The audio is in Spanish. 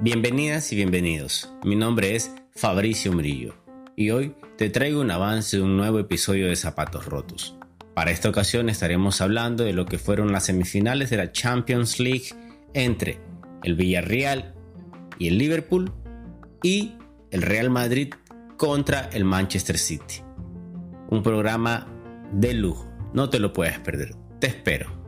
Bienvenidas y bienvenidos. Mi nombre es Fabricio Murillo y hoy te traigo un avance de un nuevo episodio de Zapatos Rotos. Para esta ocasión estaremos hablando de lo que fueron las semifinales de la Champions League entre el Villarreal y el Liverpool y el Real Madrid contra el Manchester City. Un programa de lujo, no te lo puedes perder. Te espero.